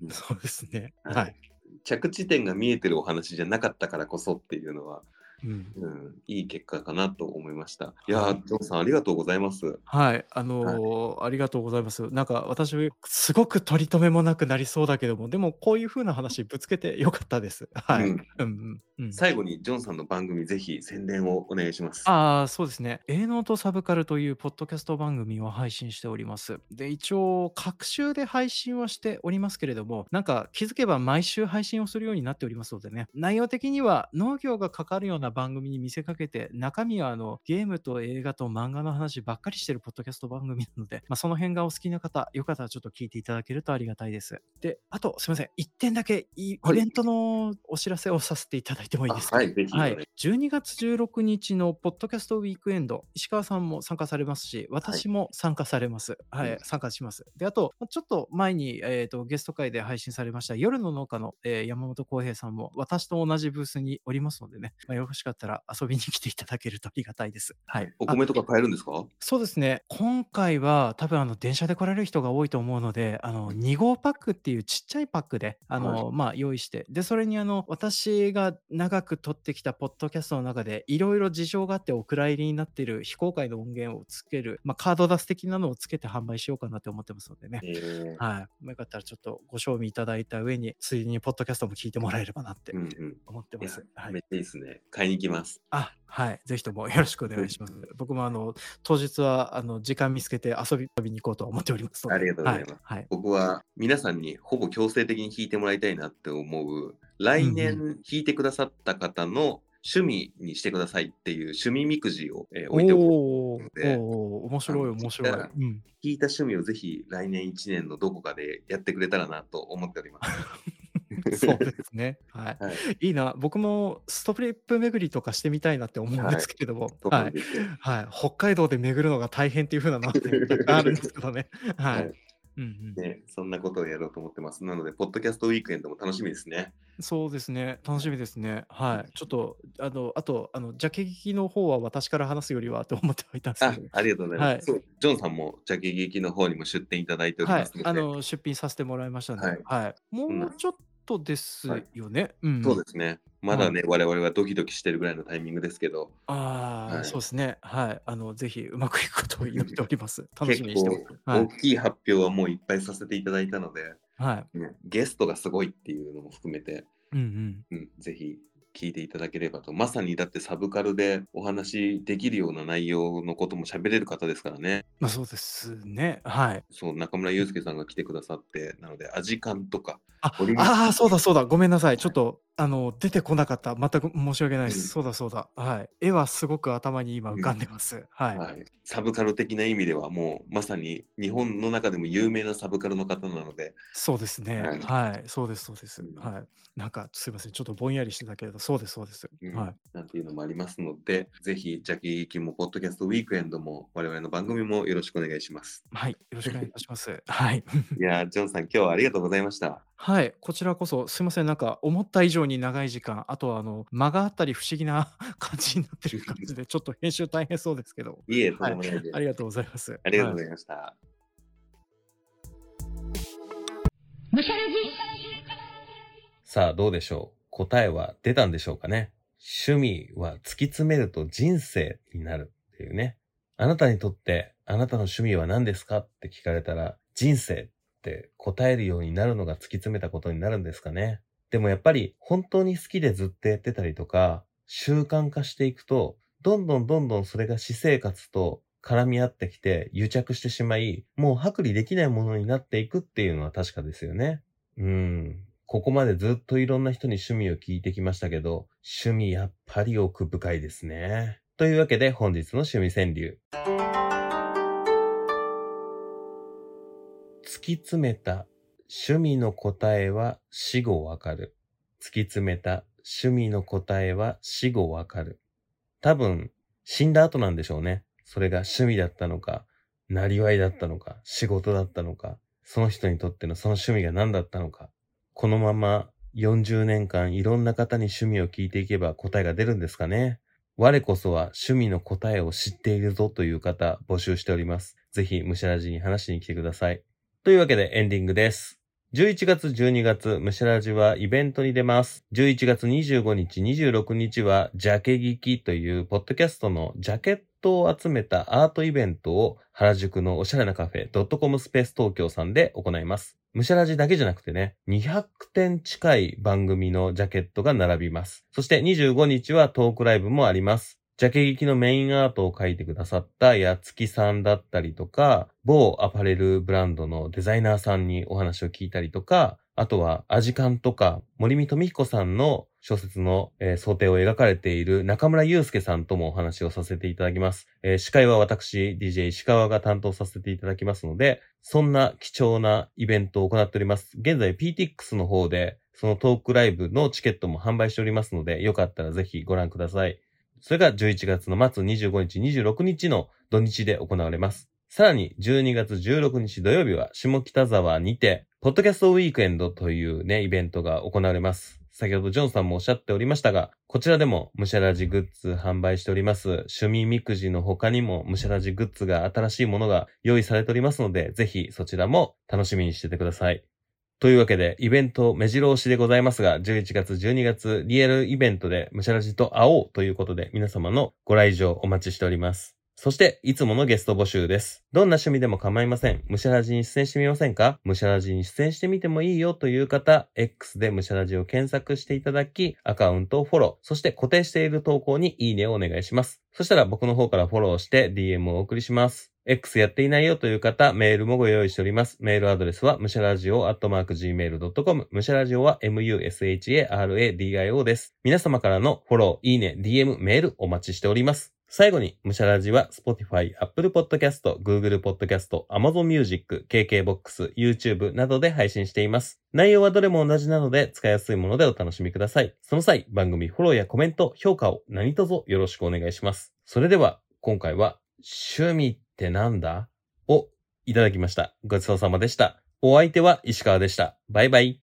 うんん、そうですね。はいはい。着地点が見えてるお話じゃなかったからこそっていうのはうん。うん、いい結果かなと思いました。いやー、ジョンさんありがとうございます。はい、あのーありがとうございます。なんか私、すごく取り留めもなくなりそうだけども、でもこういう風な話ぶつけてよかったです。はい。ううんん、うん、うん。最後にジョンさんの番組ぜひ宣伝をお願いします。ああ、そうですね。営農とサブカルというポッドキャスト番組を配信しております。で、一応、各週で配信はしておりますけれども、なんか気づけば毎週配信をするようになっておりますのでね、内容的には農業がかかるような番組に見せかけて、中身はあのゲームと映画と漫画の話ばっかりしてるポッドキャスト番組なので、まあ、その辺がお好きな方、よかったらちょっと聞いていただけるとありがたいです。で、あと、すみません、一点だけイベントのお知らせをさせていただいてもいいですか？あはい、はい。お願い、12月16日のポッドキャストウィークエンド、石川さんも参加されますし、私も参加されます。はい、うん。参加します。で、あと、ちょっと前に、えー、とゲスト会で配信されました夜の農家の、えー山本浩平さんも私と同じブースにおりますのでね、まあ、よろしかったら遊びに来ていただけるとありがたいです。はい。あお米とか買えるんですか？そうですね。今回は多分あの電車で来られる人が多いと思うので、あの2号パックっていうちっちゃいパックであの、まあ用意して、でそれにあの私が長く撮ってきたポッドキャストの中でいろいろ事情があってお蔵入りになっている非公開の音源をつける、まあカードダス的なのをつけて販売しようかなって思ってますのでね。えーはい。よかったらちょっとご賞味いただいた上に、ついでにポッドキャストも聞いてもらえればなってうんうん。思ってます。はいめっちゃいいですね。買いに行きます。あ、はい。ぜひともよろしくお願いします。僕もあの、当日はあの時間見つけて遊び遊びに行こうと思っております。ありがとうございますはい。はい。僕は皆さんにほぼ強制的に弾いてもらいたいなって思う、来うん年弾いてくださった方の趣味にしてくださいっていう趣味みくじを、えー置いておく。おーで面白い面白い。弾いた趣味をぜひ来年1年のどこかでやってくれたらなと思っております。そうですね。はい。はい。いいな。僕もストリップ巡りとかしてみたいなって思うんですけれども。は。ないんですよはい。北海道で巡るのが大変っていう風なのはねたくさんあるんですけどね。は はいい。うんうん。ね、そんなことをやろうと思ってます。なので、ポッドキャストウィークエンドも楽しみですね。そうですね。楽しみですね。はい。ちょっと、あの、あと、あの、ジャケ劇の方は私から話すよりはと思ってはいたんですあけど。ありがとうございます。はいそうジョンさんも、ジャケ劇の方にも出展いただいておりはいますの。で、あの、出品させてもらいましたね。はいはい。もうんうちょっとですはいよね。うん。そうですね。まだね、我々はドキドキしてるぐらいのタイミングですけど、ああ、はいそうですね。はい。あの、ぜひうまくいくことを祈っております。楽しみにしてます。は大い。きい発表はもういっぱいさせていただいたので、はい。ねゲストがすごいっていうのも含めて、うんうん。うん、ぜひ聞いていただければと。まさにだってサブカルでお話できるような内容のことも喋れる方ですからね。まあそうですね。はい。そう、中村祐介さんが来てくださって、なので、アジカンとか、ああー、そうだそうだ。ごめんなさい。ちょっと、あの、出てこなかった。全く申し訳ないでうんす。そうだそうだ。はい。絵はすごく頭に今浮かんでます。はい。はい、サブカル的な意味ではもうまさに日本の中でも有名なサブカルの方なので、そうですね。はいはい。そうです、そうですうん。はい。なんか、すいません。ちょっとぼんやりしてたけれど、そうです、そうです。うんはい。なんていうのもありますので、ぜひ、ジャケ劇も、ポッドキャストウィークエンドも、我々の番組もよろしくお願いします。はい。よろしくお願いいたします。はい。いやー、ジョンさん、今日はありがとうございました。はい。こちらこそ、すいません。なんか、思った以上に長い時間、あとは、あの、間があったり不思議な 感じになってる感じで、ちょっと編集大変そうですけど、いいえ、とんでもないです。ありがとうございます。ありがとうごはいざいました。さあ、どうでしょう答えは出たんでしょうかね趣味は突き詰めると人生になるっていうね。あなたにとって、あなたの趣味は何ですかって聞かれたら、人生っって答えるようになるのが突き詰めたことになるんですかねでもやっぱり本当に好きでずっとやってたりとか、習慣化していくと、どんどんどんどんそれが私生活と絡み合ってきて癒着してしまい、もう剥離できないものになっていくっていうのは確かですよね。うん。ここまでずっといろんな人に趣味を聞いてきましたけど、趣味やっぱり奥深いですね。というわけで本日の趣味川柳。き詰めた趣味の答えは死後わかる。突き詰めた趣味の答えは死後わかる。多分、死んだ後なんでしょうね。それが趣味だったのか、なりわいだったのか、仕事だったのか、その人にとってのその趣味が何だったのか。このまま40年間いろんな方に趣味を聞いていけば答えが出るんですかね。我こそは趣味の答えを知っているぞという方募集しております。ぜひ、むしゃらじに話しに来てください。というわけでエンディングです。11月12月、ムシャラジはイベントに出ます。11月25日、26日は、ジャケ聞きという、ポッドキャストのジャケットを集めたアートイベントを、原宿のおしゃれなカフェ、ドットコムスペース東京さんで行います。ムシャラジだけじゃなくてね、200点近い番組のジャケットが並びます。そして25日はトークライブもあります。ジャケ劇のメインアートを描いてくださったやつきさんだったりとか、某アパレルブランドのデザイナーさんにお話を聞いたりとか、あとはアジカンとか森見富彦さんの小説の、えー想定を描かれている中村祐介さんともお話をさせていただきます。えー司会は私、DJ 石川が担当させていただきますので、そんな貴重なイベントを行っております。現在 PTX の方でそのトークライブのチケットも販売しておりますので、よかったらぜひご覧ください。それが11月の末25日、26日の土日で行われます。さらに12月16日土曜日は下北沢にて、ポッドキャストウィークエンドというね、イベントが行われます。先ほどジョンさんもおっしゃっておりましたが、こちらでもムシャラジグッズ販売しております。趣味みくじの他にもムシャラジグッズが新しいものが用意されておりますので、ぜひそちらも楽しみにしててください。というわけで、イベント目白押しでございますが、11月、12月、リアルイベントでむしゃらじと会おうということで、皆様のご来場お待ちしております。そして、いつものゲスト募集です。どんな趣味でも構いません。ムシャラジに出演してみませんか？ムシャラジに出演してみてもいいよという方、X でムシャラジを検索していただき、アカウントをフォロー、そして固定している投稿にいいねをお願いします。そしたら僕の方からフォローして DM をお送りします。X やっていないよという方、メールもご用意しております。メールアドレスは、むしゃらじお、アットマーク、gmail.com。むしゃらじおは、musharadio です。皆様からのフォロー、いいね、DM、メールお待ちしております。最後に、むしゃらじは、Spotify、Apple Podcast、Google Podcast、Amazon Music、KKBOX、YouTube などで配信しています。内容はどれも同じなので、使いやすいものでお楽しみください。その際、番組フォローやコメント、評価を何卒よろしくお願いします。それでは、今回は、趣味ってなんだ？をいただきました。ごちそうさまでした。お相手は石川でした。バイバイ。